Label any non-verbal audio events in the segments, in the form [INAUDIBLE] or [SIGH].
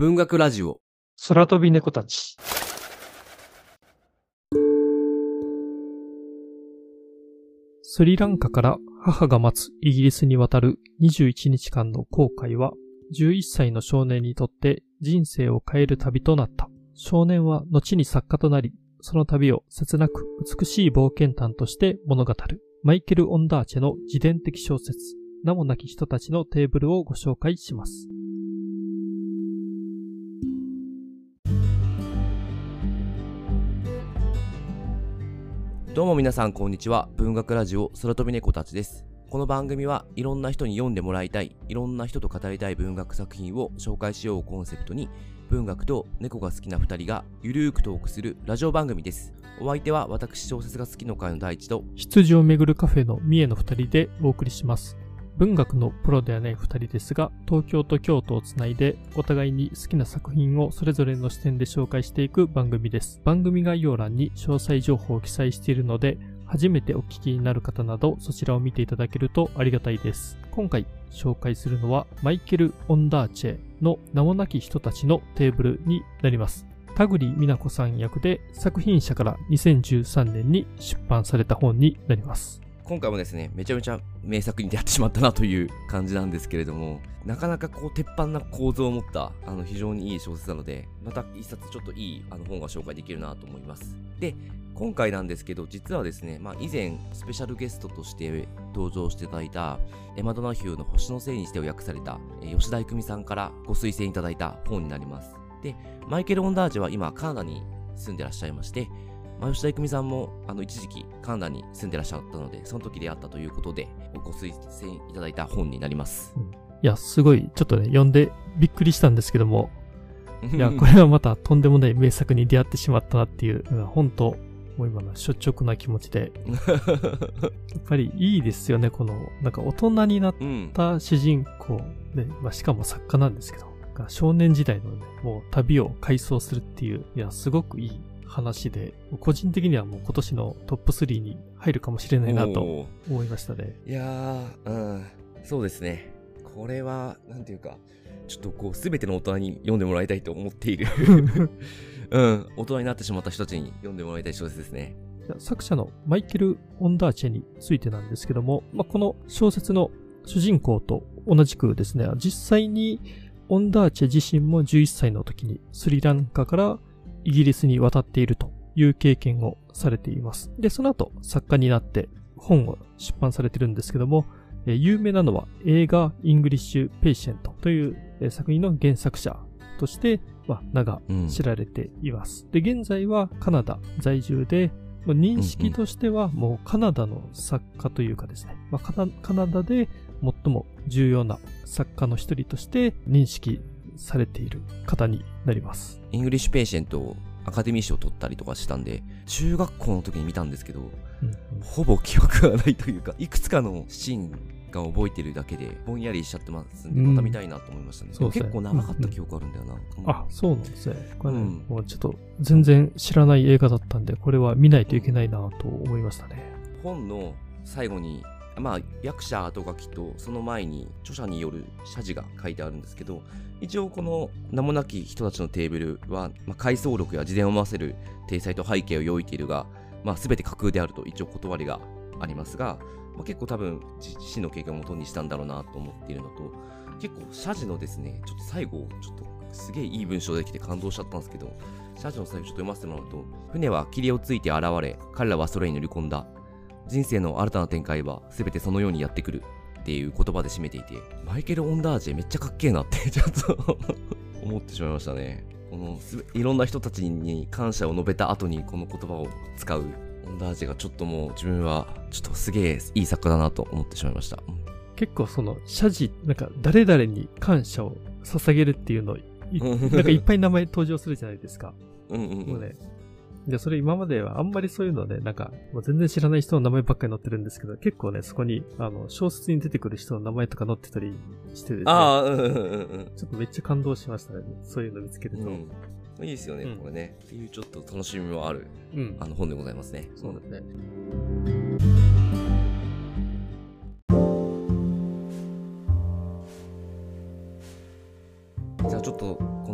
文学ラジオ。空飛び猫たち。スリランカから母が待つイギリスに渡る21日間の航海は、11歳の少年にとって人生を変える旅となった。少年は後に作家となり、その旅を切なく美しい冒険譚として物語る。マイケル・オンダーチェの自伝的小説、名もなき人たちのテーブルをご紹介します。どうも皆さんこんにちは。文学ラジオ空飛び猫たちです。この番組はいろんな人に読んでもらいたい、いろんな人と語りたい文学作品を紹介しようコンセプトに、文学と猫が好きな2人がゆるーくトークするラジオ番組です。お相手は私小説が好きの会の第一と、羊をめぐるカフェの三重の2人でお送りします。文学のプロではない二人ですが、東京と京都をつないで、お互いに好きな作品をそれぞれの視点で紹介していく番組です。番組概要欄に詳細情報を記載しているので、初めてお聞きになる方など、そちらを見ていただけるとありがたいです。今回紹介するのは、マイケル・オンダーチェの名もなき人たちのテーブルになります。田栗美奈子さん役で作品者から2013年に出版された本になります。今回もですね、めちゃめちゃ名作に出会ってしまったなという感じなんですけれども、なかなかこう、鉄板な構造を持った、あの、非常にいい小説なので、また一冊ちょっといい、あの、本が紹介できるなと思います。で、今回なんですけど、実はですね、まあ、以前、スペシャルゲストとして登場していただいた、エマドナヒューの星のせいにしてを訳された、吉田育美さんからご推薦いただいた本になります。で、マイケル・オンダージュは今、カナダに住んでらっしゃいまして、まあ、吉田育美さんも、あの、一時期、カナダに住んでらっしゃったので、その時出会ったということで、ご推薦いただいた本になります。うん、いや、すごい、ちょっとね、読んでびっくりしたんですけども、[LAUGHS] いや、これはまたとんでもない名作に出会ってしまったなっていう、本当もう今の率直な気持ちで。[LAUGHS] やっぱりいいですよね、この、なんか大人になった主人公で、まあ、しかも作家なんですけど、少年時代のね、もう旅を回想するっていう、いや、すごくいい話で、個人的にはもう今年のトップ3に入るかもしれないなと思いましたね。いやー、うん、そうですね。これは、なんていうか、ちょっとこう、すべての大人に読んでもらいたいと思っている [LAUGHS] うん、大人になってしまった人たちに読んでもらいたい小説ですね。作者のマイケル・オンダーチェについてなんですけども、まあ、この小説の主人公と同じくですね、実際にオンダーチェ自身も11歳の時にスリランカからイギリスに渡っているという経験をされています。で、その後作家になって本を出版されてるんですけども、え有名なのは映画イングリッシュ・ペイシェントという、え作品の原作者として、まあ、名が知られています。うん、で、現在はカナダ在住で、まあ、認識としてはもうカナダの作家というかですね、まあ、カナダで最も重要な作家の一人として認識されている方になります。イングリッシュ・ペイシェントをアカデミー賞を取ったりとかしたんで、中学校の時に見たんですけど、うんうん、ほぼ記憶がないというか、いくつかのシーンが覚えてるだけで、ぼんやりしちゃってますんで、また見たいなと思いましたね。うん、結構長かった記憶あるんだよな。うんうん、あ、そうなんですね。これね、もうちょっと全然知らない映画だったんで、これは見ないといけないなと思いましたね。本の最後にまあ、役者後書きとその前に著者による謝辞が書いてあるんですけど、一応この名もなき人たちのテーブルは、まあ、回想録や自伝を回せる体裁と背景を用いているが、まあ、全て架空であると一応断りがありますが、まあ、結構多分自身の経験をもとにしたんだろうなと思っているのと、結構謝辞のですね、ちょっと最後、ちょっとすげえいい文章できて感動しちゃったんですけど、謝辞の最後ちょっと読ませてもらうと、船は霧をついて現れ、彼らは空に乗り込んだ。人生の新たな展開は全てそのようにやってくるっていう言葉で締めていて、マイケル・オンダージェめっちゃかっけえなって [LAUGHS] ちょっと [LAUGHS] 思ってしまいましたね。このいろんな人たちに感謝を述べた後にこの言葉を使うオンダージェがちょっともう自分はちょっとすげえいい作家だなと思ってしまいました。結構その謝辞、なんか誰々に感謝を捧げるっていうの、[LAUGHS] なんかいっぱい名前登場するじゃないですか。うんうん、うん、もうね、で、それ今まではあんまりそういうので、なんか、もう全然知らない人の名前ばっかり載ってるんですけど、結構ね、そこに、あの、小説に出てくる人の名前とか載ってたりしてですね。ああ、うんうんうん。ちょっとめっちゃ感動しましたね。そういうの見つけると。うんいいですよね、うん、これね。っていうちょっと楽しみもある、うん、あの本でございますね。そうですね。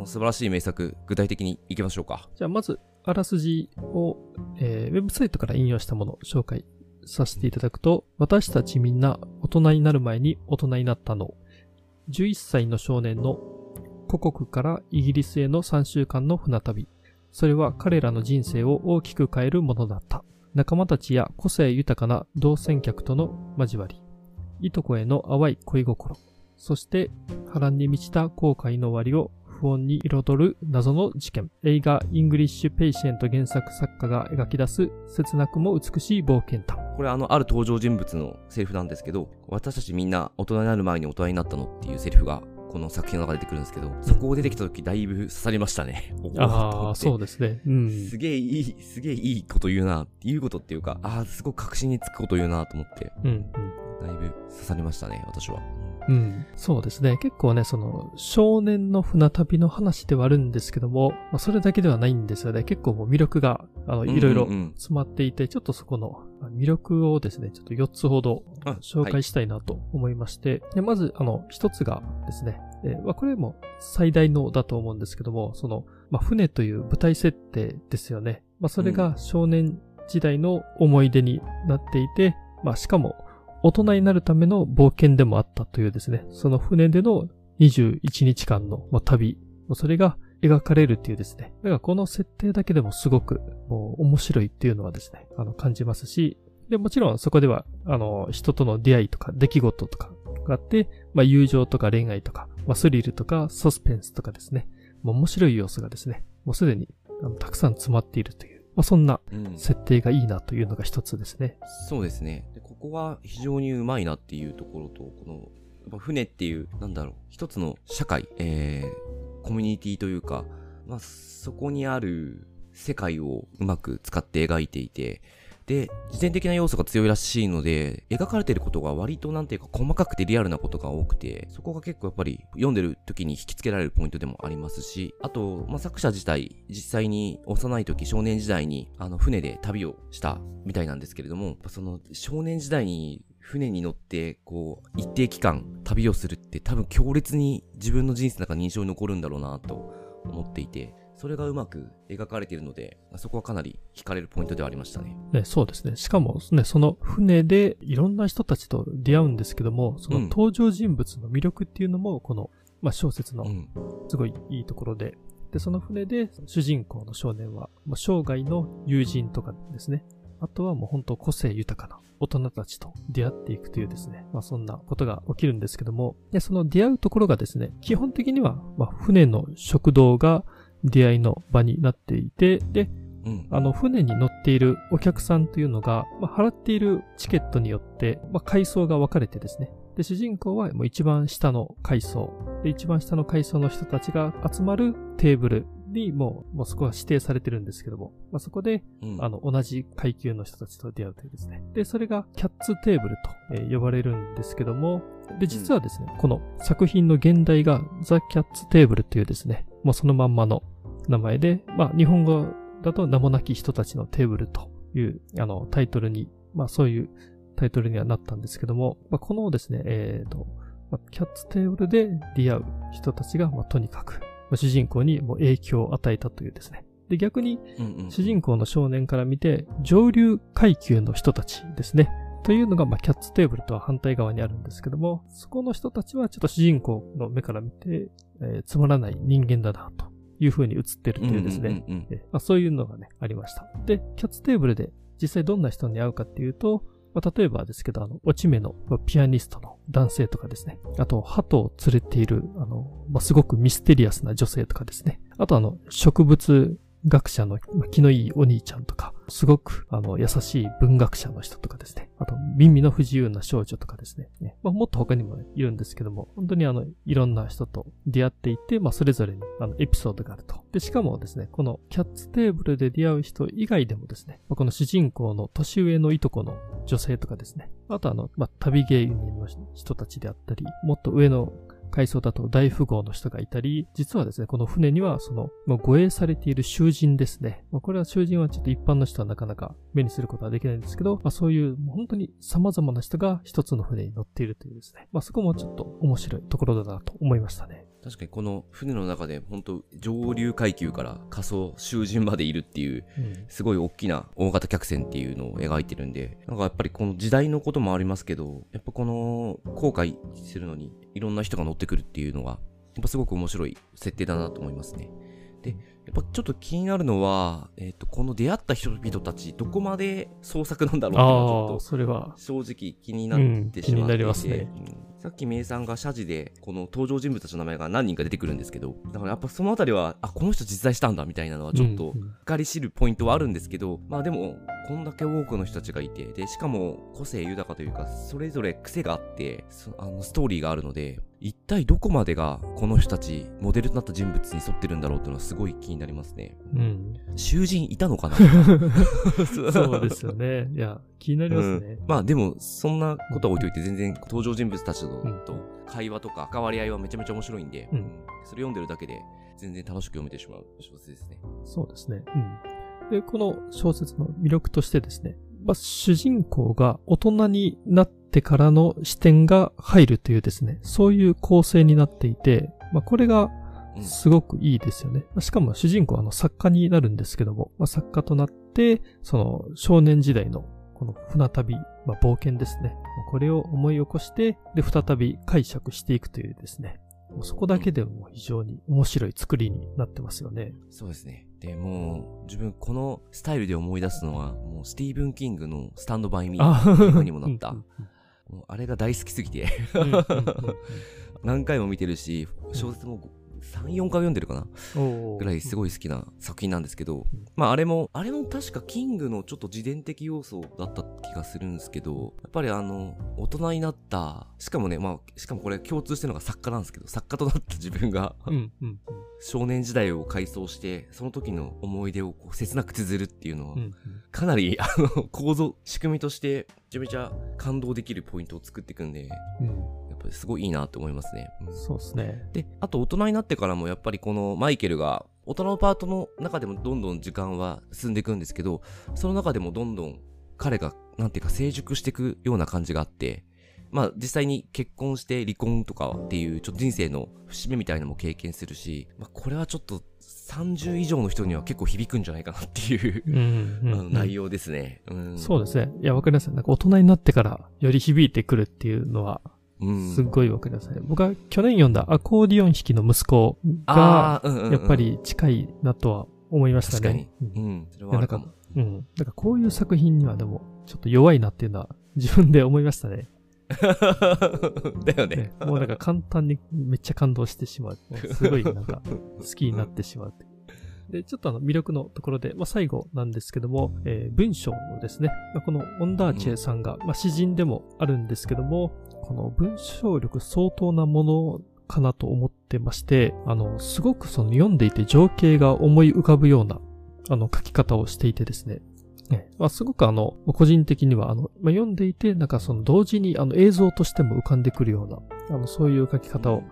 素晴らしい名作具体的にいきましょうかじゃあまず、あらすじを、えー、ウェブサイトから引用したもの紹介させていただくと、私たちみんな大人になる前に大人になったの。11歳の少年の故国からイギリスへの3週間の船旅。それは彼らの人生を大きく変えるものだった。仲間たちや個性豊かな同船客との交わり。いとこへの淡い恋心。そして波乱に満ちた航海の終わりを不穏に彩る謎の事件。映画イングリッシュ・ペイシェント原作作家が描き出す切なくも美しい冒険譚。これあの、ある登場人物のセリフなんですけど、私たちみんな大人になる前に大人になったのっていうセリフがこの作品の中で出てくるんですけど、そこを出てきた時だいぶ刺さりましたね。[LAUGHS] ああ、そうですね。うん。すげえいい、すげえいいこと言うな、言うことっていうか、ああ、すごく核心につくこと言うなと思って、うん、うん。だいぶ刺さりましたね、私は。うん。そうですね。結構ね、その、少年の船旅の話ではあるんですけども、まあ、それだけではないんですよね。結構もう魅力が、あの、いろいろ詰まっていて、ちょっとそこの魅力をですね、ちょっと4つほど紹介したいなと思いまして、はい、でまず、あの、1つがですね、えー、まあ、これも最大のだと思うんですけども、その、まあ、船という舞台設定ですよね。まあ、それが少年時代の思い出になっていて、うん、まあ、しかも、大人になるための冒険でもあったというですね、その船での21日間の旅、それが描かれるっていうですね。だからこの設定だけでもすごくもう面白いっていうのはですね、あの感じますし、で、もちろんそこでは、あの、人との出会いとか出来事とかがあって、まあ友情とか恋愛とか、まあスリルとかサスペンスとかですね、もう面白い要素がですね、もうすでにあのたくさん詰まっているというまあ、そんな設定がいいなというのが一つですね。うん、そうですねで。ここは非常にうまいなっていうところと、この、やっぱ船っていう、なんだろう、一つの社会、えー、コミュニティというか、まあ、そこにある世界をうまく使って描いていて、で、自伝的な要素が強いらしいので、描かれてることが割となんていうか細かくてリアルなことが多くて、そこが結構やっぱり読んでる時に引き付けられるポイントでもありますし、あと、まあ、作者自体、実際に幼い時、少年時代に、あの、船で旅をしたみたいなんですけれども、その、少年時代に船に乗って、こう、一定期間旅をするって多分強烈に自分の人生の中に印象に残るんだろうなと思っていて、それがうまく描かれているので、そこはかなり惹かれるポイントではありましたね。ねそうですね。しかもね、その船でいろんな人たちと出会うんですけども、その登場人物の魅力っていうのも、この、まあ、小説のすごいいいところで、で、その船で主人公の少年は、まあ、生涯の友人とかですね、あとはもう本当個性豊かな大人たちと出会っていくというですね、まあそんなことが起きるんですけども、でその出会うところがですね、基本的には、まあ船の食堂が出会いの場になっていて、で、うん、あの、船に乗っているお客さんというのが、まあ、払っているチケットによって、まあ、階層が分かれてですね。で、主人公はもう一番下の階層。で、一番下の階層の人たちが集まるテーブルにもう、もうそこは指定されてるんですけども、まあ、そこで、うん、あの、同じ階級の人たちと出会うというですね。で、それがキャッツテーブルと、えー、呼ばれるんですけども、で、実はですね、うん、この作品の現代がザ・キャッツテーブルというですね、もうそのまんまの名前で、まあ、日本語だと名もなき人たちのテーブルという、あの、タイトルに、まあ、そういうタイトルにはなったんですけども、まあ、このですね、えっ、ー、と、まあ、キャッツテーブルで出会う人たちが、まあ、とにかく、まあ、主人公にも影響を与えたというですね。で、逆に、主人公の少年から見て、上流階級の人たちですね。というのが、まあ、キャッツテーブルとは反対側にあるんですけども、そこの人たちはちょっと主人公の目から見て、えー、つまらない人間だなという風に映ってるというですね、まあ、そういうのがね、ありました。で、キャッツテーブルで実際どんな人に会うかっていうと、まあ、例えばですけど、あの、落ち目のピアニストの男性とかですね。あと、鳩を連れている、あの、まあ、すごくミステリアスな女性とかですね。あと、あの、植物学者の気のいいお兄ちゃんとか、すごく、あの、優しい文学者の人とかですね。あと、耳の不自由な少女とかですね。まあ、もっと他にも、いるんですけども、本当にあの、いろんな人と出会っていて、まあ、それぞれに、あの、エピソードがあると。で、しかもですね、このキャッツテーブルで出会う人以外でもですね、まあ、この主人公の年上のいとこの女性とかですね。あとあの、まあ、旅芸人の人たちであったり、もっと上の海藻だと大富豪の人がいたり、実はですね、この船にはその、まあ、護衛されている囚人ですね。まあ、これは囚人はちょっと一般の人はなかなか目にすることはできないんですけど、まあ、そういう本当に様々な人が一つの船に乗っているというですね。まあ、そこもちょっと面白いところだなと思いましたね。確かにこの船の中で本当上流階級から仮想囚人までいるっていううん。すごい大きな大型客船っていうのを描いてるんで、なんかやっぱりこの時代のこともありますけど、やっぱこの航海するのにいろんな人が乗ってくるっていうのが、やっぱすごく面白い設定だなと思いますね。で、やっぱちょっと気になるのは、えっ、と、この出会った人々たち、どこまで創作なんだろうっていうのはちょっとそれは、正直気になってしまっていて、うん気になりますね。うんさっき名さんが謝辞でこの登場人物たちの名前が何人か出てくるんですけどだからやっぱそのあたりはあこの人実在したんだみたいなのはちょっとうんうん。深り知るポイントはあるんですけど、まあでもこんだけ多くの人たちがいてでしかも個性豊かというかそれぞれ癖があってそあのストーリーがあるので一体どこまでがこの人たちモデルとなった人物に沿ってるんだろうっていうのはすごい気になりますねうん。囚人いたのかな？[LAUGHS] そうですよね。いや、気になりますね。まあでも、そんなことは置いといて、全然登場人物たちと,、うんと会話とか関わり合いはめちゃめちゃ面白いんで、うんそれ読んでるだけで全然楽しく読めてしまう小説ですね。そうですね。うん。で、この小説の魅力としてですね、まあ、主人公が大人になってからの視点が入るというですね、そういう構成になっていて、まあ、これがうんすごくいいですよね。しかも主人公はあの作家になるんですけども、まあ、作家となって、その少年時代のこの船旅、まあ、冒険ですね。これを思い起こして、で、再び解釈していくというですね。もうそこだけでも非常に面白い作りになってますよね。そうですね。で、もう、自分このスタイルで思い出すのは、もうスティーブン・キングのスタンド・バイ・ミーあ映画にもなった。あれが大好きすぎて、何回も見てるし、小説も3、4回読んでるかな？うんぐらいすい。ごい好きな作品なんですけど、ん。まああれも、あれも確かキングのちょっと自伝的要素だった気がするんですけど、やっぱりあの、大人になった、しかもね、まあ、しかもこれ共通してるのが作家なんですけど、作家となった自分が、うんうん。少年時代を回想して、その時の思い出をこう切なく綴るっていうのは、うんうん。かなり、あの、構造、仕組みとして、めちゃめちゃ感動できるポイントを作っていくんで、うんすごいいいなって思いますね。うんそうですね。で、あと大人になってからもやっぱりこのマイケルが、大人のパートの中でもどんどん時間は進んでいくんですけど、その中でもどんどん彼が、なんていうか成熟していくような感じがあって、まあ実際に結婚して離婚とかっていうちょっと人生の節目みたいなのも経験するし、まあこれはちょっと30以上の人には結構響くんじゃないかなっていう、うんあの内容ですね。うん。そうですね。いや、わかりますなんか大人になってからより響いてくるっていうのは、うん。すっごいわかりますね。僕は去年読んだアコーディオン弾きの息子が、やっぱり近いなとは思いました確かにね。。うんうん。それはあるかも。うん。だからこういう作品にはでも、ちょっと弱いなっていうのは自分で思いましたね。[LAUGHS] だよねね。もうなんか簡単にめっちゃ感動してしまう。[LAUGHS] すごいなんか好きになってしまう。で、ちょっとあの魅力のところで、まあ、最後なんですけども、えー文章のですね、まあ、このオンダーチェさんが、まあ、詩人でもあるんですけども、この文章力相当なものかなと思ってまして、あの、すごくその読んでいて情景が思い浮かぶような、あの、書き方をしていてですね、ねまあ、すごくあの、個人的にはあの、まあ、読んでいて、なんかその同時にあの映像としても浮かんでくるような、あの、そういう書き方を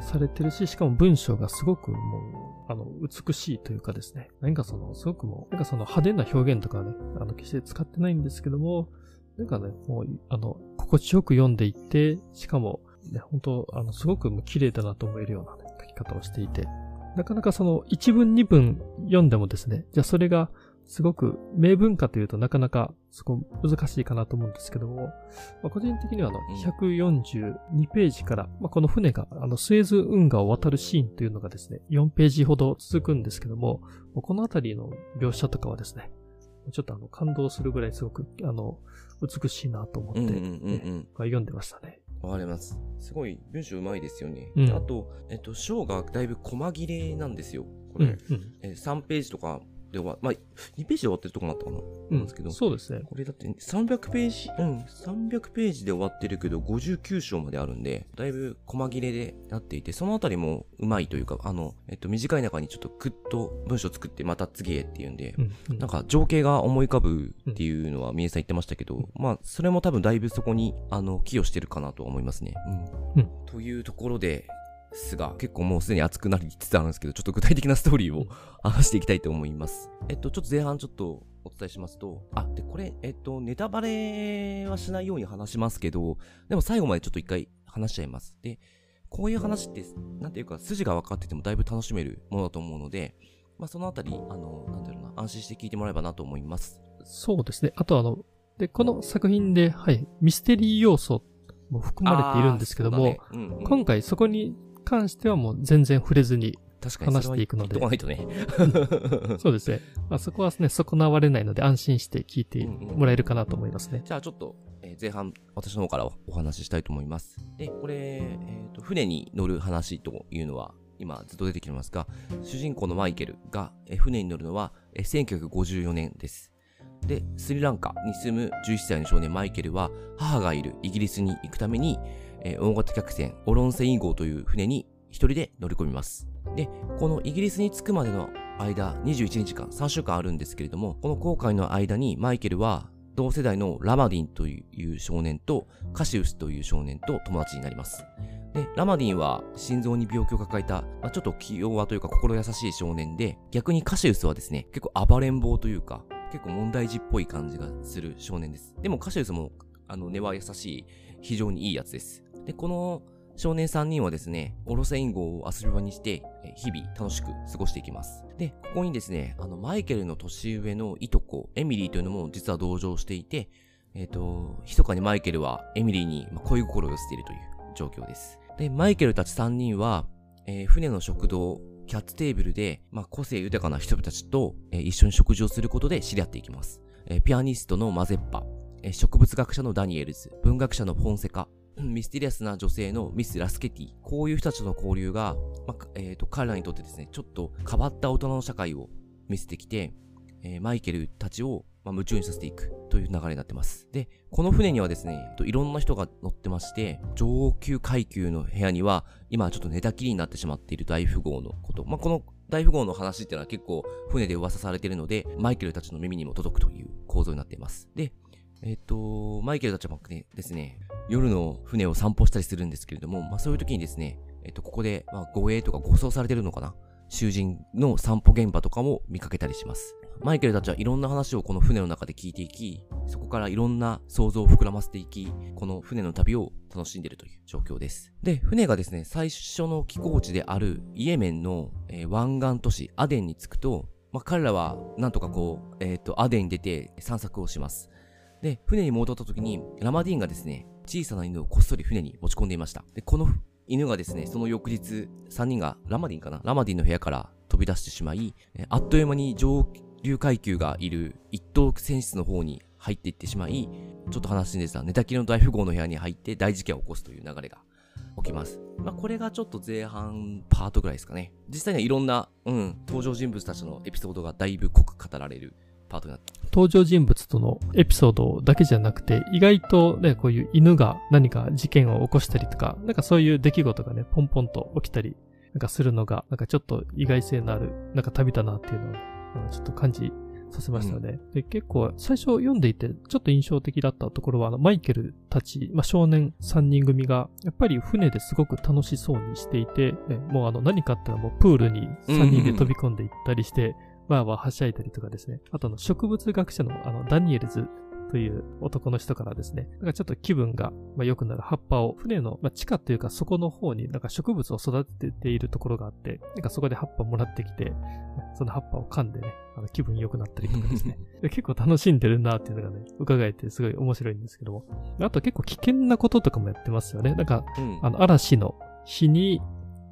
されてるし、しかも文章がすごくもう、あの、美しいというかですね。何かその、すごくもう、なんかその派手な表現とかはね、あの、決して使ってないんですけども、なんかね、もう、あの、心地よく読んでいって、しかも、ね、本当あの、すごく綺麗だなと思えるような、ね、書き方をしていて、なかなかその、一文二文読んでもですね、じゃあそれが、すごく名文化というとなかなかそこ難しいかなと思うんですけども、まあ、個人的にはあのうん。142ページから、まあ、この船があのスエズ運河を渡るシーンというのがですね、4ページほど続くんですけども、このあたりの描写とかはですね、ちょっとあの感動するぐらいすごくあの美しいなと思って、ね読んでましたね。わかります。すごい文章うまいですよね。うんあと、えっと、章がだいぶ細切れなんですよ。これ、うん、うん、えー3ページとかで終わ、まあ、2ページで終わってるとこもあったかな。うんなんですけど。そうですね。これだって300ページ、うん、300ページで終わってるけど59章まであるんで、だいぶ細切れでなっていて、そのあたりもうまいというか、あの、えっと、短い中にちょっとクッと文章作ってまた次へっていうんで、うんうんなんか情景が思い浮かぶっていうのは、みえさん言ってましたけど、まあ、それも多分だいぶそこに、あの、寄与してるかなとは思いますね。うん。うんというところで、すが、結構もうすでに熱くなりつつあるんですけど、ちょっと具体的なストーリーを話していきたいと思います。えっと、ちょっと前半ちょっとお伝えしますと、あ、で、これ、えっと、ネタバレはしないように話しますけど、でも最後までちょっと一回話しちゃいます。で、こういう話って、なんていうか、筋が分かっててもだいぶ楽しめるものだと思うので、まあ、そのあたり、あの、なんだろうな、安心して聞いてもらえばなと思います。そうですね。あとあの、で、この作品で、はい、ミステリー要素も含まれているんですけども、ねうんうん今回そこに関してはもう全然触れずに、話していくのでそないとね。[LAUGHS] [LAUGHS] そうですね。まあ、そこはね、損なわれないので安心して聞いてもらえるかなと思いますね。じゃあちょっと、えー前半、私の方からお話ししたいと思います。で、これ、えーと、船に乗る話というのは、今ずっと出てきてますが、主人公のマイケルが、えー船に乗るのは、えー1954年です。で、スリランカに住む11歳の少年マイケルは、母がいるイギリスに行くために、えー大型客船、オロンセイン号という船に一人で乗り込みます。で、このイギリスに着くまでの間、21日間、3週間あるんですけれども、この航海の間にマイケルは、同世代のラマディンという少年とカシウスという少年と友達になります。で、ラマディンは心臓に病気を抱えた、まあ、ちょっと気弱というか心優しい少年で、逆にカシウスはですね、結構暴れん坊というか、結構問題児っぽい感じがする少年です。でもカシウスも、あの、根は優しい、非常にいいやつです。で、この少年3人はですね、オロセイン号を遊び場にして、日々楽しく過ごしていきます。で、ここにですね、あの、マイケルの年上のいとこ、エミリーというのも実は同乗していて、えっ、と、密かにマイケルはエミリーに恋心を寄せているという状況です。で、マイケルたち3人は、えー船の食堂、キャッツテーブルで、まあ、個性豊かな人たちと、えー一緒に食事をすることで知り合っていきます。えーピアニストのマゼッパ、えー植物学者のダニエルズ、文学者のフォンセカ、ミステリアスな女性のミス・ラスケティ、こういう人たちとの交流が、まあえーと彼らにとってですね、ちょっと変わった大人の社会を見せてきて、えーマイケルたちを、まあ、夢中にさせていくという流れになってます。で、この船にはですね、いろんな人が乗ってまして、上級階級の部屋には、今ちょっと寝たきりになってしまっている大富豪のこと。まあ、この大富豪の話っていうのは結構船で噂されているので、マイケルたちの耳にも届くという構造になっています。で、えっ、と、マイケルたちはですね、夜の船を散歩したりするんですけれども、まあそういう時にですね、えっ、と、ここで、まあ護衛とか護送されてるのかな？囚人の散歩現場とかも見かけたりします。マイケルたちはいろんな話をこの船の中で聞いていき、そこからいろんな想像を膨らませていき、この船の旅を楽しんでいるという状況です。で、船がですね、最初の寄港地であるイエメンの、えー湾岸都市アデンに着くと、まあ、彼らはなんとかこう、えっ、と、アデンに出て散策をします。で、船に戻った時に、ラマディーンがですね、小さな犬をこっそり船に持ち込んでいました。で、この犬がですね、その翌日、3人が、ラマディンかなラマディンの部屋から飛び出してしまい、えあっという間に上流階級がいる一等船室の方に入っていってしまい、ちょっと話ですが、寝たきりの大富豪の部屋に入って大事件を起こすという流れが起きます。まあ、これがちょっと前半パートぐらいですかね。実際にはいろんな、うん、登場人物たちのエピソードがだいぶ濃く語られるパートになって登場人物とのエピソードだけじゃなくて、意外とね、こういう犬が何か事件を起こしたりとか、なんかそういう出来事がね、ポンポンと起きたり、なんかするのが、なんかちょっと意外性のある、なんか旅だなっていうのを、うんちょっと感じさせましたよね。で、結構、最初読んでいて、ちょっと印象的だったところは、あのマイケルたち、まあ、少年3人組が、やっぱり船ですごく楽しそうにしていて、ねもうあの何かあったらもうプールに3人で飛び込んでいったりして、わーわーはしゃいだりとかですね。あとあの植物学者のあのダニエルズという男の人からですね、なんかちょっと気分がまあ良くなる葉っぱを船の、まあ、地下というか底の方になんか植物を育てているところがあって、なんかそこで葉っぱもらってきて、その葉っぱを噛んでね、あの気分良くなったりとかですね。[LAUGHS] で結構楽しんでるなっていうのがね、伺えてすごい面白いんですけども。あと結構危険なこととかもやってますよね。なんかうんあの、嵐の日に、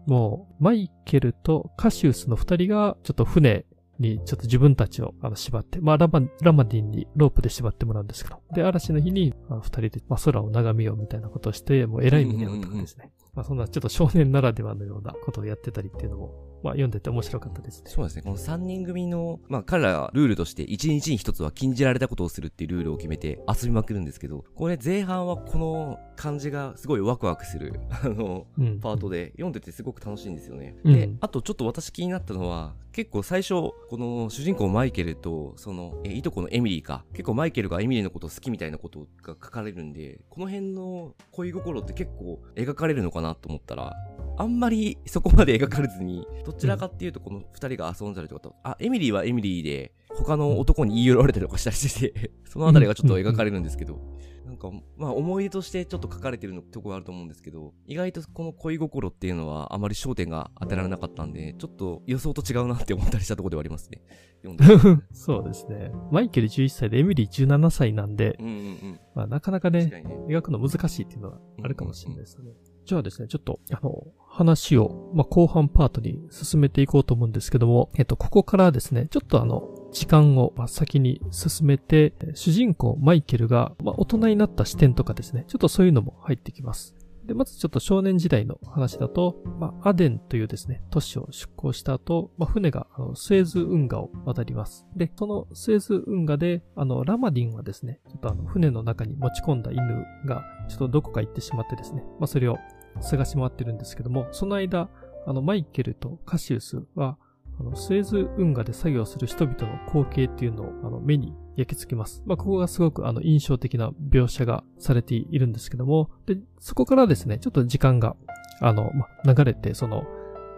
もう、マイケルとカシウスの二人が、ちょっと船に、ちょっと自分たちをあの縛って、まあラマ、ラマディンにロープで縛ってもらうんですけど、で、嵐の日に、あの二人で、まあ空を眺めようみたいなことをして、もう偉い目に遭うとかですね。まあそんなちょっと少年ならではのようなことをやってたりっていうのも、まあ読んでて面白かったですね。そうですね。この3人組の、まあ彼らはルールとして1日に1つは禁じられたことをするっていうルールを決めて遊びまくるんですけど、これ前半はこの感じがすごいワクワクする、[LAUGHS] あの、うん。パートで読んでてすごく楽しいんですよね。うんで、あとちょっと私気になったのは、結構最初、この主人公マイケルと、その、えいとこのエミリーか、結構マイケルがエミリーのことを好きみたいなことが書かれるんで、この辺の恋心って結構描かれるのかなと思ったら、あんまりそこまで描かれずに、どちらかっていうとこの二人が遊んだりとかと、あ、エミリーはエミリーで、他の男に言い寄られたりとかしたりしてて、[LAUGHS] そのあたりがちょっと描かれるんですけど、なんか、まあ思い出としてちょっと書かれてるのところあると思うんですけど、意外とこの恋心っていうのはあまり焦点が当てられなかったんで、ちょっと予想と違うなって思ったりしたところではありますね。読んで [LAUGHS] そうですね。マイケル11歳でエミリー17歳なんで、うんうんうん。まあ、なかなかね、ね。描くの難しいっていうのはあるかもしれないですよね。じゃあですね、ちょっと、あの、話を、まあ、後半パートに進めていこうと思うんですけども、えっと、ここからですね、ちょっとあの、時間をま先に進めて、主人公マイケルが、まあ、大人になった視点とかですね、ちょっとそういうのも入ってきます。で、まずちょっと少年時代の話だと、まあ、アデンというですね、都市を出港した後、まあ、船があのスエズ運河を渡ります。で、そのスエズ運河で、あの、ラマディンはですね、ちょっとあの、船の中に持ち込んだ犬が、ちょっとどこか行ってしまってですね、まあ、それを探し回ってるんですけども、その間、あの、マイケルとカシウスは、あの、スエズ運河で作業する人々の光景っていうのを、あの、目に焼き付けます。まあ、ここがすごく、あの、印象的な描写がされているんですけども、で、そこからですね、ちょっと時間が、あの、ま、流れて、その、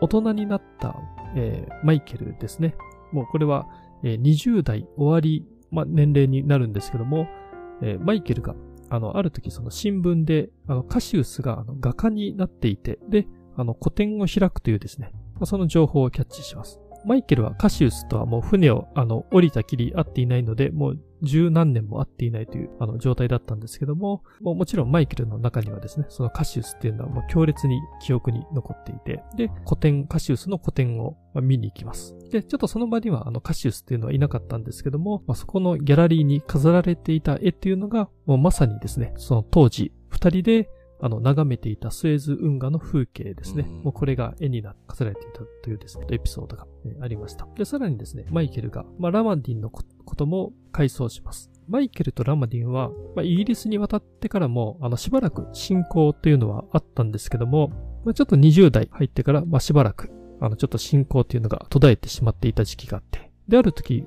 大人になった、えーマイケルですね。もうこれは、えー20代終わり、ま、年齢になるんですけども、えーマイケルが、あの、ある時その新聞で、あの、カシウスがあの画家になっていて、で、あの、古典を開くというですね、まその情報をキャッチします。マイケルはカシウスとはもう船を、あの、降りたきり会っていないので、もう十何年も会っていないという、あの、状態だったんですけども、もうもちろんマイケルの中にはですね、そのカシウスっていうのはもう強烈に記憶に残っていて、で、古典、カシウスの古典をまあ見に行きます。で、ちょっとその場にはあのカシウスっていうのはいなかったんですけども、まあ、そこのギャラリーに飾られていた絵っていうのが、もうまさにですね、その当時、二人であの、眺めていたスエズ運河の風景ですね。うんもうこれが絵にな飾られていたというですね、エピソードが、えーありました。で、さらにですね、マイケルが、まあ、ラマディンのこことも回想します。マイケルとラマディンは、まあ、イギリスに渡ってからも、あの、しばらく進行というのはあったんですけども、まあ、ちょっと20代入ってから、まあ、しばらく、あの、ちょっと信仰というのが途絶えてしまっていた時期があって、で、ある時、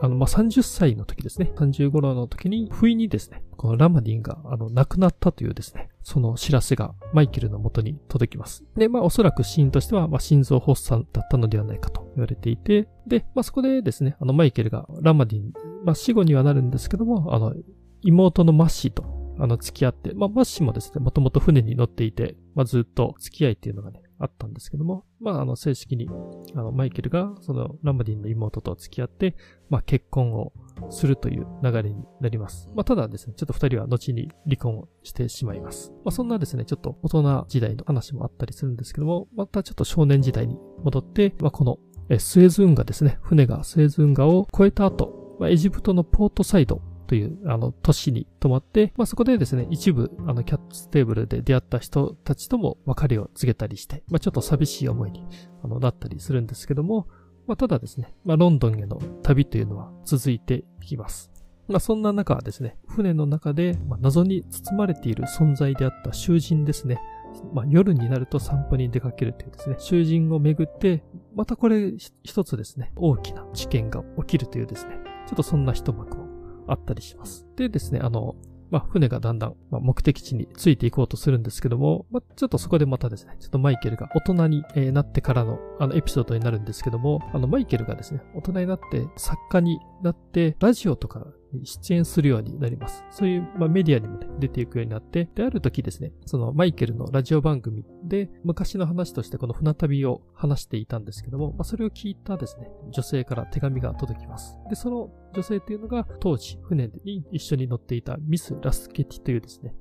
あの、まあ、30歳の時ですね。30頃の時に、不意にですね、このラマディンが、あの、亡くなったというですね、その知らせがマイケルの元に届きます。で、まあ、おそらく死因としては、まあ、心臓発作だったのではないかと言われていて、で、まあ、そこでですね、あの、マイケルがラマディン、まあ、死後にはなるんですけども、あの、妹のマッシーと、あの、付き合って、まあ、マッシーもですね、もともと船に乗っていて、まあ、ずっと付き合いっていうのがね、あったんですけども、まあ、あの、正式に、あの、マイケルが、その、ラマディンの妹と付き合って、まあ、結婚をするという流れになります。まあ、ただですね、ちょっと二人は後に離婚をしてしまいます。まあ、そんなですね、ちょっと大人時代の話もあったりするんですけども、またちょっと少年時代に戻って、まあ、この、えスエズ運河ですね、船がスエズ運河を越えた後、まあ、エジプトのポートサイドという、あの、都市に泊まって、まあ、そこでですね、一部、あの、キャッツテーブルで出会った人たちとも別れを告げたりして、まあ、ちょっと寂しい思いに、あの、なったりするんですけども、まあ、ただですね、まあ、ロンドンへの旅というのは続いていきます。まあ、そんな中はですね、船の中で、まあ、謎に包まれている存在であった囚人ですね。まあ、夜になると散歩に出かけるというですね、囚人をめぐって、またこれひ一つですね、大きな事件が起きるというですね、ちょっとそんな一幕もあったりします。でですね、あの、まあ、船がだんだん、まあ、目的地についていこうとするんですけども、まあ、ちょっとそこでまたですね、ちょっとマイケルが大人に、えーなってからの、あの、エピソードになるんですけども、あの、マイケルがですね、大人になって、作家になって、ラジオとか出演するようになります。そういう、まあ、メディアにもね、出ていくようになって、で、ある時ですね、そのマイケルのラジオ番組で、昔の話としてこの船旅を話していたんですけども、まあ、それを聞いたですね、女性から手紙が届きます。で、その女性っていうのが、当時、船に一緒に乗っていたミス・ラスケティというですね、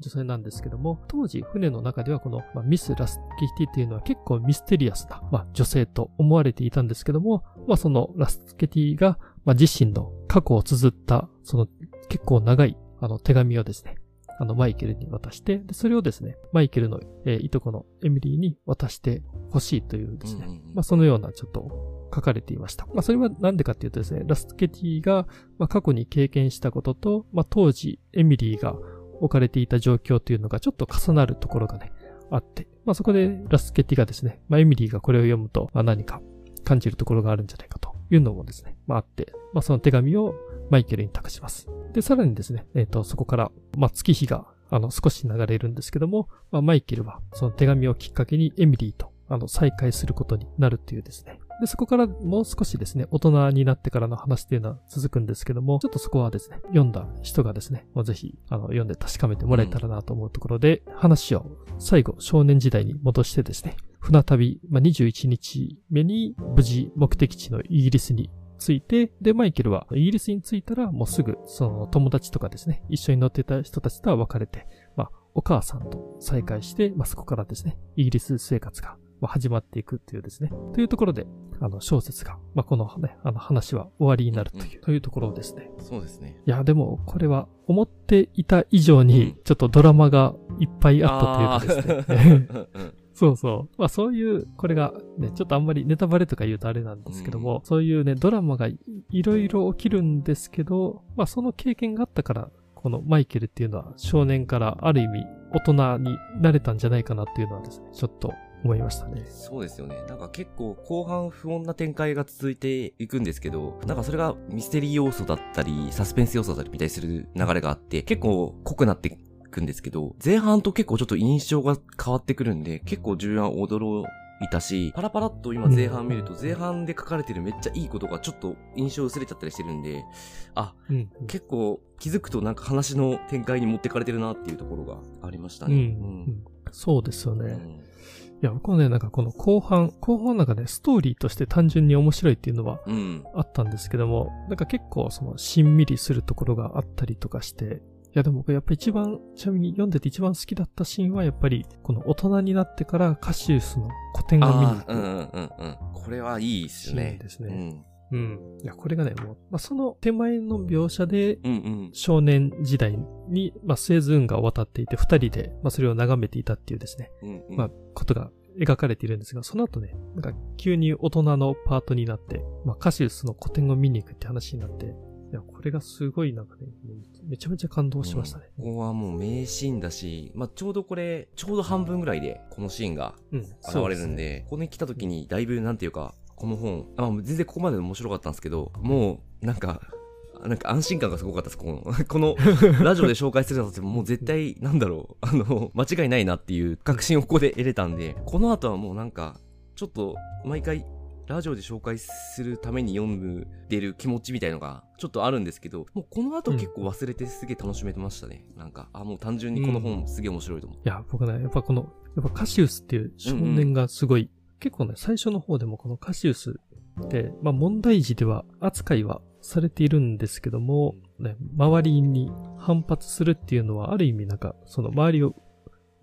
女性なんですけども、当時船の中ではこの、まあミス・ラスケティっていうのは結構ミステリアスな、まあ、女性と思われていたんですけども、まあ、そのラスケティが、まあ、自身の過去を綴った、その結構長いあの手紙をですね、あのマイケルに渡して、でそれをですね、マイケルの、えーいとこのエミリーに渡してほしいというですね、まあ、そのようなちょっと書かれていました。まあ、それはなんでかっていうとですね、ラスケティが、まあ、過去に経験したことと、まあ、当時エミリーが置かれていた状況というのがちょっと重なるところがね、あって、まあ、そこでラスケティがですね、まあ、エミリーがこれを読むと、まあ、何か感じるところがあるんじゃないかというのもですね、まあ、あって、まあ、その手紙をマイケルに託します。で、さらにですね、えっ、と、そこから、まあ、月日が、あの、少し流れるんですけども、まあ、マイケルは、その手紙をきっかけにエミリーと、あの、再会することになるというですね、で、そこからもう少しですね、大人になってからの話っていうのは続くんですけども、ちょっとそこはですね、読んだ人がですね、もうぜひ、あの、読んで確かめてもらえたらなと思うところで、話を最後、少年時代に戻してですね、船旅、まあ、21日目に無事目的地のイギリスに着いて、で、マイケルはイギリスに着いたらもうすぐその友達とかですね、一緒に乗ってた人たちとは別れて、まあ、お母さんと再会して、まあ、そこからですね、イギリス生活が始まっていくっていうですね、というところで、あの、小説が、まあ、このね、あの話は終わりになるという、うん、というところですね。そうですね。いや、でも、これは思っていた以上に、ちょっとドラマがいっぱいあったというかですね。そうそう。まあそういう、これがね、ちょっとあんまりネタバレとか言うとあれなんですけども、うん、そういうね、ドラマがいろいろ起きるんですけど、まあその経験があったから、このマイケルっていうのは少年からある意味大人になれたんじゃないかなっていうのはですね、ちょっと思いましたね。そうですよね。なんか結構後半不穏な展開が続いていくんですけど、なんかそれがミステリー要素だったり、サスペンス要素だったりみたいする流れがあって、結構濃くなっていくんですけど、前半と結構ちょっと印象が変わってくるんで、結構重要な驚いたし、パラパラっと今前半見ると、前半で書かれてるめっちゃいいことがちょっと印象薄れちゃったりしてるんで、あ、うん、結構気づくとなんか話の展開に持ってかれてるなっていうところがありましたね。うん、うん、そうですよね。うん。いや、僕はね、なんかこの後半、後半なんかね、ストーリーとして単純に面白いっていうのはあったんですけども、うん、なんか結構その、しんみりするところがあったりとかして、いやでもやっぱ一番、ちなみに読んでて一番好きだったシーンはやっぱり、この大人になってからカシウスの古典が見に行く。うんうんうんうん。これはいいっすね。ですね。うんうん。いや、これがね、もう、まあ、その手前の描写で、少年時代に、まあ、スズーンが渡っていて、二人で、まあ、それを眺めていたっていうですね、うんうん、まあ、ことが描かれているんですが、その後ね、なんか急に大人のパートになって、まあ、カシウスの古典を見に行くって話になって、いや、これがすごいなんかね、めちゃめちゃ感動しましたね。うん、ここはもう名シーンだし、まあ、ちょうどこれ、ちょうど半分ぐらいでこのシーンが現れるんで、うんでね、ここに来た時にだいぶなんていうか、この本、あ全然ここまで面白かったんですけど、もう、なんか、なんか安心感がすごかったです。この、[LAUGHS] このラジオで紹介するのってもう絶対、なんだろう、あの、間違いないなっていう確信をここで得れたんで、この後はもうなんか、ちょっと、毎回、ラジオで紹介するために読んでる気持ちみたいのがちょっとあるんですけど、もうこの後結構忘れてすげえ楽しめてましたね。うん、なんか、あ、もう単純にこの本すげえ面白いと思う。いや、僕ね、やっぱこの、やっぱカシウスっていう少年がすごい、うんうん結構ね、最初の方でもこのカシウスって、まあ問題児では扱いはされているんですけども、ね、周りに反発するっていうのはある意味なんか、その周りを、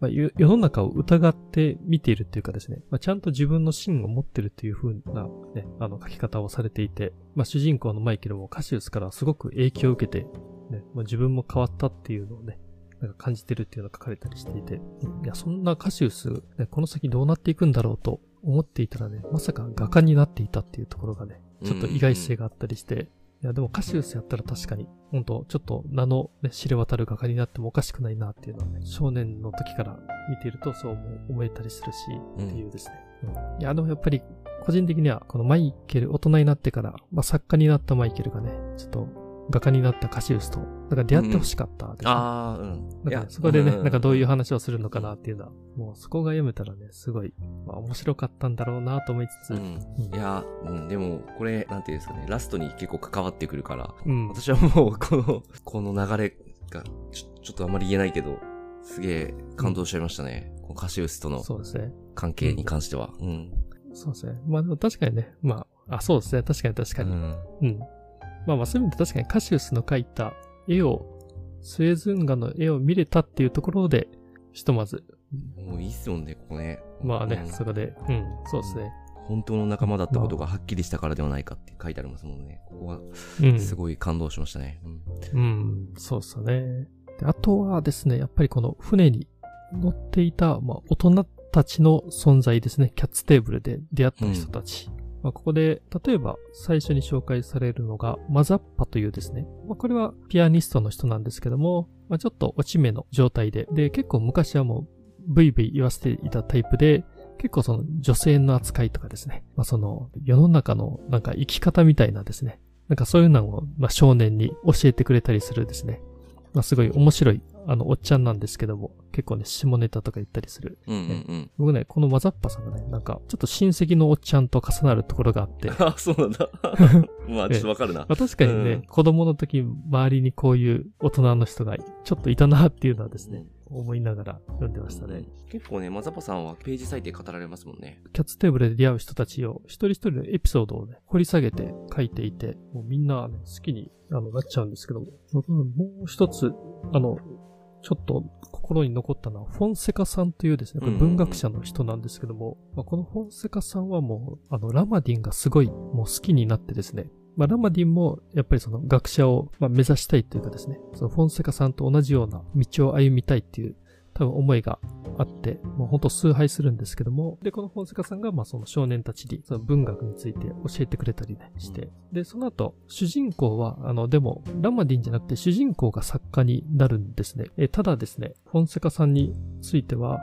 まあ、世の中を疑って見ているっていうかですね、まあ、ちゃんと自分の芯を持ってるっていう風なね、あの書き方をされていて、まあ主人公のマイケルもカシウスからすごく影響を受けて、ね、まあ、自分も変わったっていうのをね、なんか感じてるっていうのが書かれたりしていて、いや、そんなカシウス、ね、この先どうなっていくんだろうと思っていたらね、まさか画家になっていたっていうところがね、ちょっと意外性があったりして、いや、でもカシウスやったら確かに、ほんと、ちょっと名のね、知れ渡る画家になってもおかしくないなっていうのはね、少年の時から見ているとそう思えたりするし、っていうですね。うん、いや、でもやっぱり、個人的には、このマイケル、大人になってから、まあ、作家になったマイケルがね、ちょっと画家になったカシウスと、なんか出会ってほしかったです、ね、ああ、うん。なんかそこでね、なんかどういう話をするのかなっていうのは、もうそこが読めたらね、すごい、まあ面白かったんだろうなと思いつつ。うん。いや、うん、でも、これ、なんていうんですかね、ラストに結構関わってくるから、うん、私はもう、この、この流れが、ちょ、ちょっとあまり言えないけど、すげえ感動しちゃいましたね。うん、このカシウスとの、そうですね。関係に関しては。うん。そうですね。まあでも確かにね、まあ、あ、そうですね。確かに確かに。うん。うんまあまあそういう意味で確かにカシウスの描いた絵を、スエズンガの絵を見れたっていうところで、ひとまず。もういいっすよね、ここね。まあね、うん、そこで、うん、そうですね。本当の仲間だったことがはっきりしたからではないかって書いてありますもんね。ここは、すごい感動しましたね。うん、うん、そうっすね。であとはですね、やっぱりこの船に乗っていた、まあ、大人たちの存在ですね。キャッツテーブルで出会った人たち。まあ、ここで、例えば最初に紹介されるのが、マザッパというですね、まあ、これはピアニストの人なんですけども、まあ、ちょっと落ち目の状態で、で、結構昔はもう、ブイブイ言わせていたタイプで、結構その女性の扱いとかですね、まあ、その世の中のなんか生き方みたいなですね、なんかそういうのを、まあ、少年に教えてくれたりするですね、まあ、すごい面白いあの、おっちゃんなんですけども、結構ね、下ネタとか言ったりする。うんうんうん。僕ね、このマザッパさんがね、なんか、ちょっと親戚のおっちゃんと重なるところがあって、[LAUGHS] あ、そうなんだ。[LAUGHS] まあ、ちょっとわかるなま。あ、確かにね、うん子供の時、周りにこういう大人の人がちょっといたなっていうのはですね、思いながら読んでましたね。結構ね、マザパさんはページ最低語られますもんね。キャッツテーブルで出会う人たちを一人一人のエピソードをね、掘り下げて書いていて、もうみんな、ね、好きにあのなっちゃうんですけども、僕もう一つ、あの、ちょっと心に残ったのは、フォンセカさんというですね、これ文学者の人なんですけども、まあ、このフォンセカさんはもう、あの、ラマディンがすごいもう好きになってですね、まあ、ラマディンもやっぱりその学者をまあ目指したいというかですね、そのフォンセカさんと同じような道を歩みたいっていう多分思いがあって、もうほんと崇拝するんですけども、で、この本坂さんが、まあその少年たちに、その文学について教えてくれたりね、して、で、その後、主人公は、あの、でも、ラマディンじゃなくて主人公が作家になるんですね。え、ただですね、フォンセカさんについては、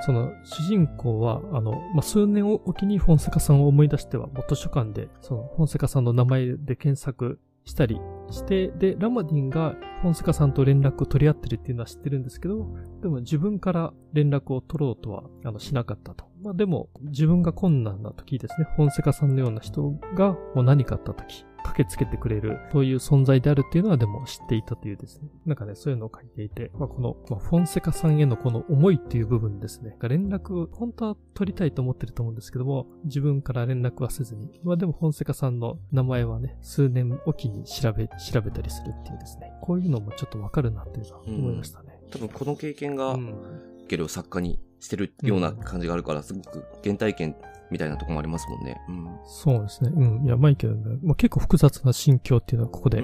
その主人公は、あの、まあ、数年おきにフォンセカさんを思い出しては、もう図書館で、そのフォンセカさんの名前で検索したりして、で、ラマディンがフォンセカさんと連絡を取り合ってるっていうのは知ってるんですけど、でも自分から連絡を取ろうとはあのしなかったと。まあでも自分が困難な時ですね、フォンセカさんのような人がもう何かあった時、駆けつけてくれる、そういう存在であるっていうのはでも知っていたというですね。なんかね、そういうのを書いていて、まあこの、まあ、フォンセカさんへのこの思いっていう部分ですね。連絡、本当は取りたいと思ってると思うんですけども、自分から連絡はせずに、まあでもフォンセカさんの名前はね、数年おきに調べ、調べたりするっていうですね。こういうのもちょっとわかるなっていうのは思いましたね。多分この経験がう、んゲルを作家にしてるような感じがあるから、すごく原体験みたいなところもありますもんね。うん。そうですね。うん。いや、マイケルね、まあ、結構複雑な心境っていうのはここで。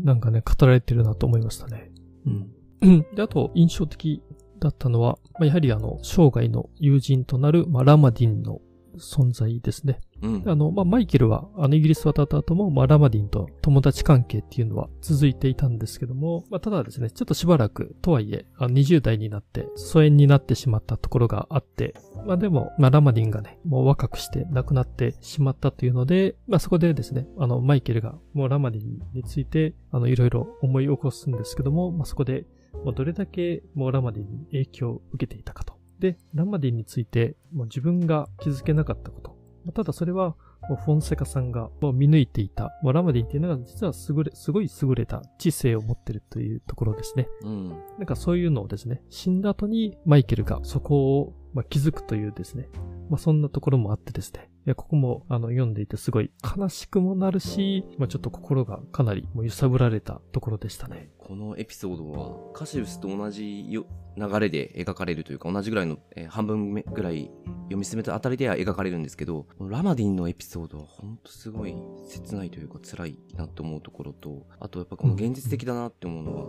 なんかね、語られてるなと思いましたね。うん。うん。で、あと、印象的だったのは、まあ、やはりあの、生涯の友人となる、まあ、ラマディンの存在ですね。うん。あの、まあ、マイケルは、あの、イギリス渡った後も、まあ、ラマディンと友達関係っていうのは続いていたんですけども、まあ、ただですね、ちょっとしばらく、とはいえ、あの20代になって、疎遠になってしまったところがあって、まあ、でも、まあ、ラマディンがね、もう若くして亡くなってしまったというので、まあ、そこでですね、あの、マイケルが、もうラマディンについて、あの、いろいろ思い起こすんですけども、まあ、そこで、もうどれだけ、もうラマディンに影響を受けていたかと。で、ラマディンについて、もう自分が気づけなかったこと。まあただそれは、フォンセカさんが見抜いていた、ラマディンっていうのが実はすごい優れた知性を持ってるというところですね。うん。なんかそういうのをですね、死んだ後にマイケルがそこを、まあ、気づくというですね、まあそんなところもあってですね、いや、ここもあの読んでいてすごい悲しくもなるし、まあちょっと心がかなりもう揺さぶられたところでしたね。このエピソードは、カシウスと同じよ流れで描かれるというか、同じぐらいの、えー半分ぐらい読み進めたあたりでは描かれるんですけど、ラマディンのエピソードは本当すごい切ないというか辛いなと思うところと、あとやっぱこの現実的だなって思うのは、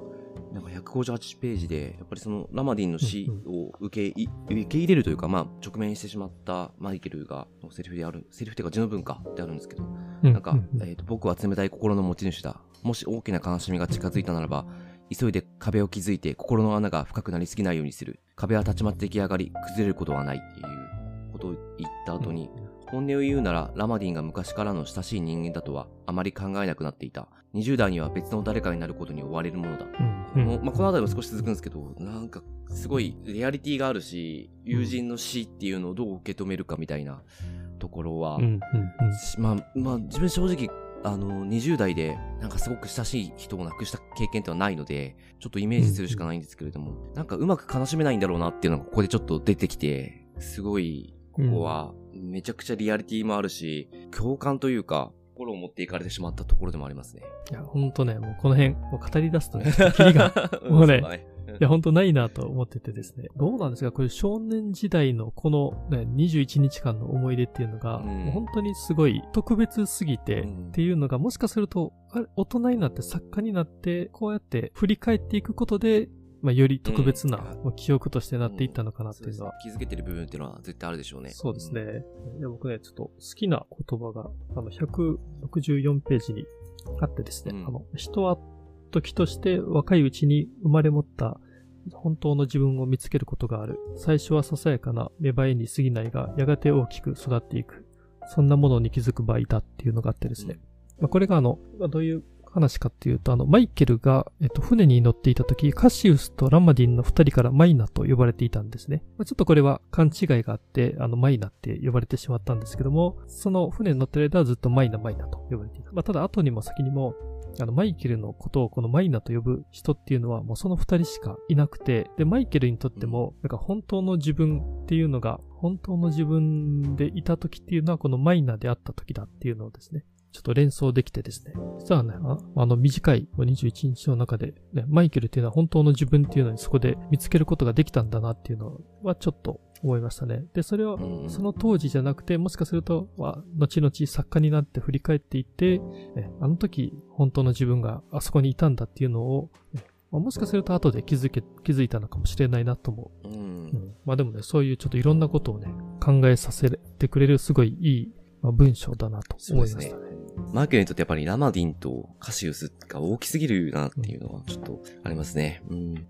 なんか158ページで、やっぱりそのラマディンの死を受けい受け入れるというか、まあ直面してしまったマイケルが、のセリフである、セリフっていうか字の文化であるんですけど、ななんか、えーと僕は冷たい心の持ち主だ。もし大きな悲しみが近づいたならば、急いで壁を築いて心の穴が深くなりすぎないようにする。壁は立ちまって出来上がり、崩れることはないっていうことを言った後に、本音を言うならラマディンが昔からの親しい人間だとはあまり考えなくなっていた。20代には別の誰かになることに追われるものだ。うん、もうまあ、この辺りも少し続くんですけど、なんかすごいリアリティがあるし、友人の死っていうのをどう受け止めるかみたいなところは、うん、まあ、まあ、自分正直、あの、20代で、なんかすごく親しい人を亡くした経験ってはないので、ちょっとイメージするしかないんですけれども、なんかうまく悲しめないんだろうなっていうのがここでちょっと出てきて、すごい、ここは、めちゃくちゃリアリティもあるし、共感というか、心を持っていかれてしまったところでもありますね。いや、ほんとね、もうこの辺、もう語り出すとね、キリが [LAUGHS] もうねいや、ほんとないなと思っててですね。どうなんですかこれ少年時代のこの、ね、21日間の思い出っていうのが、うんもう本当にすごい特別すぎて、うんっていうのがもしかすると、あれ大人になって作家になって、こうやって振り返っていくことで、まあ、より特別な、うんもう記憶としてなっていったのかなっていうのは、気づけてる部分っていうのは絶対あるでしょうね。そうですね。いや僕ね、ちょっと好きな言葉が、あの、164ページにあってですね、うんあの、人は時として若いうちに生まれ持った本当の自分を見つけることがある。最初はささやかな芽生えに過ぎないが、やがて大きく育っていく。そんなものに気づく場合だっていうのがあってですね。まあ、これがあの、まあどういう話かっていうと、あの、マイケルが、えっと、船に乗っていた時、カシウスとラマディンの二人からマイナと呼ばれていたんですね。まあ、ちょっとこれは勘違いがあって、あの、マイナって呼ばれてしまったんですけども、その船に乗ってる間はずっとマイナマイナと呼ばれていた。まあ、ただ後にも先にも、あの、マイケルのことをこのマイナと呼ぶ人っていうのはもうその二人しかいなくて、で、マイケルにとっても、なんか本当の自分っていうのが、本当の自分でいた時っていうのはこのマイナであった時だっていうのをですね、ちょっと連想できてですね。実はね、あの短い21日の中で、ね、マイケルっていうのは本当の自分っていうのにそこで見つけることができたんだなっていうのはちょっと思いましたね。で、それは、その当時じゃなくて、もしかすると、後々作家になって振り返っていって、あの時、本当の自分があそこにいたんだっていうのを、もしかすると後で気づけ、気づいたのかもしれないなと思う。うん、うん、まあでもね、そういうちょっといろんなことをね、考えさせてくれるすごいいい、まあ、文章だなと思いましたね。マーケルにとってやっぱりラマディンとカシウスが大きすぎるなっていうのはちょっとありますね。うん。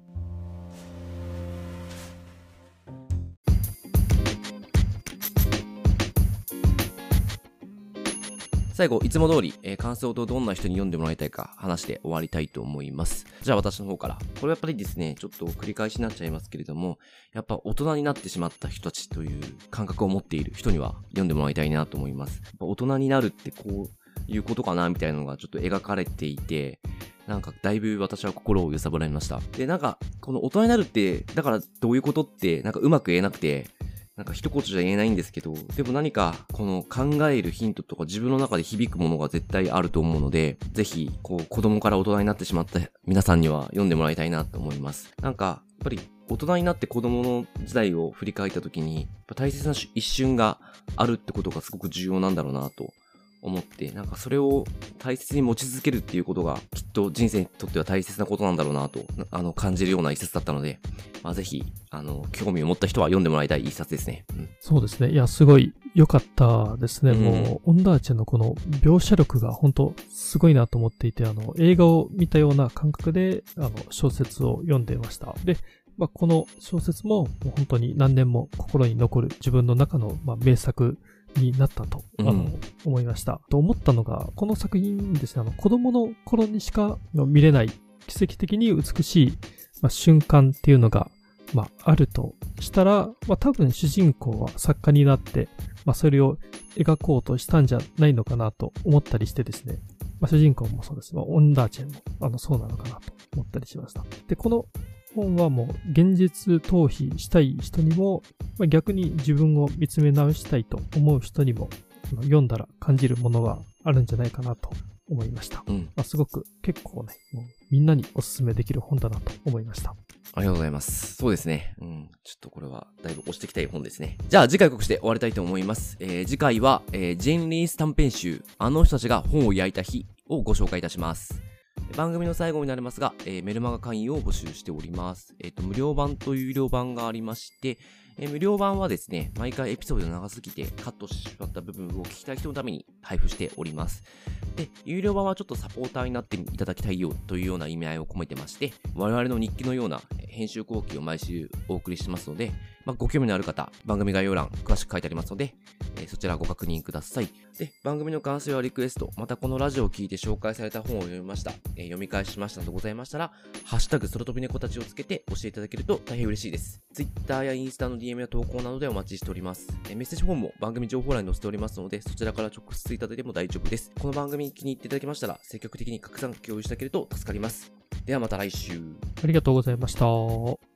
最後、いつも通り、えー、感想とどんな人に読んでもらいたいか話して終わりたいと思います。じゃあ私の方から。これやっぱりですね、ちょっと繰り返しになっちゃいますけれども、やっぱ大人になってしまった人たちという感覚を持っている人には読んでもらいたいなと思います。大人になるってこういうことかなみたいなのがちょっと描かれていて、なんかだいぶ私は心を揺さぶられました。で、なんか、この大人になるって、だからどういうことって、なんかうまく言えなくて、なんか一言じゃ言えないんですけど、でも何かこの考えるヒントとか自分の中で響くものが絶対あると思うので、ぜひ、こう子供から大人になってしまった皆さんには読んでもらいたいなと思います。なんか、やっぱり大人になって子供の時代を振り返った時に、大切な一瞬があるってことがすごく重要なんだろうなと思って、なんかそれを大切に持ち続けるっていうことがきっと人生にとっては大切なことなんだろうなと、あの、感じるような一冊だったので、まあ、ぜひ、あの、興味を持った人は読んでもらいたい一冊ですね。うん、そうですね。いや、すごい良かったですね。うん、もう、オンダーチェのこの描写力が本当すごいなと思っていて、あの、映画を見たような感覚で、あの、小説を読んでいました。で、まあ、この小説ももう本当に何年も心に残る自分の中の、まあ、名作になったと、あの、うん、思いました。と思ったのが、この作品ですね、あの、子供の頃にしか見れない奇跡的に美しい、まあ、瞬間っていうのが、まあ、あるとしたら、まあ、多分主人公は作家になって、まあ、それを描こうとしたんじゃないのかなと思ったりしてですね、まあ、主人公もそうです。まあ、オンダーチェンも、あの、そうなのかなと思ったりしました。で、この本はもう現実逃避したい人にも、まあ、逆に自分を見つめ直したいと思う人にも読んだら感じるものがあるんじゃないかなと思いました。うん、まあ、すごく結構ね、もうみんなにおすすめできる本だなと思いました。ありがとうございます。そうですね。うん。ちょっとこれはだいぶ押していきたい本ですね。じゃあ次回告知で終わりたいと思います。えー、次回は、えー、ジェン・リース短編集、あの人たちが本を焼いた日をご紹介いたします。番組の最後になりますが、えー、メルマガ会員を募集しております。えっ、ー、と、無料版と有料版がありまして、えー、無料版はですね、毎回エピソード長すぎてカットしてしまった部分を聞きたい人のために配布しております。で、有料版はちょっとサポーターになっていただきたいよというような意味合いを込めてまして、我々の日記のような編集後期を毎週お送りしますので、まあ、ご興味のある方、番組概要欄詳しく書いてありますので、えー、そちらご確認ください。で、番組の感想やリクエスト、またこのラジオを聞いて紹介された本を読みました、えー、読み返しましたなどございましたら、ハッシュタグ空飛び猫たちをつけて教えていただけると大変嬉しいです。Twitter やインスタの DM や投稿などでお待ちしております。えー、メッセージフォームも番組情報欄に載せておりますので、そちらから直接いただいても大丈夫です。この番組気に入っていただけましたら、積極的に拡散共有していただけると助かります。ではまた来週。ありがとうございました。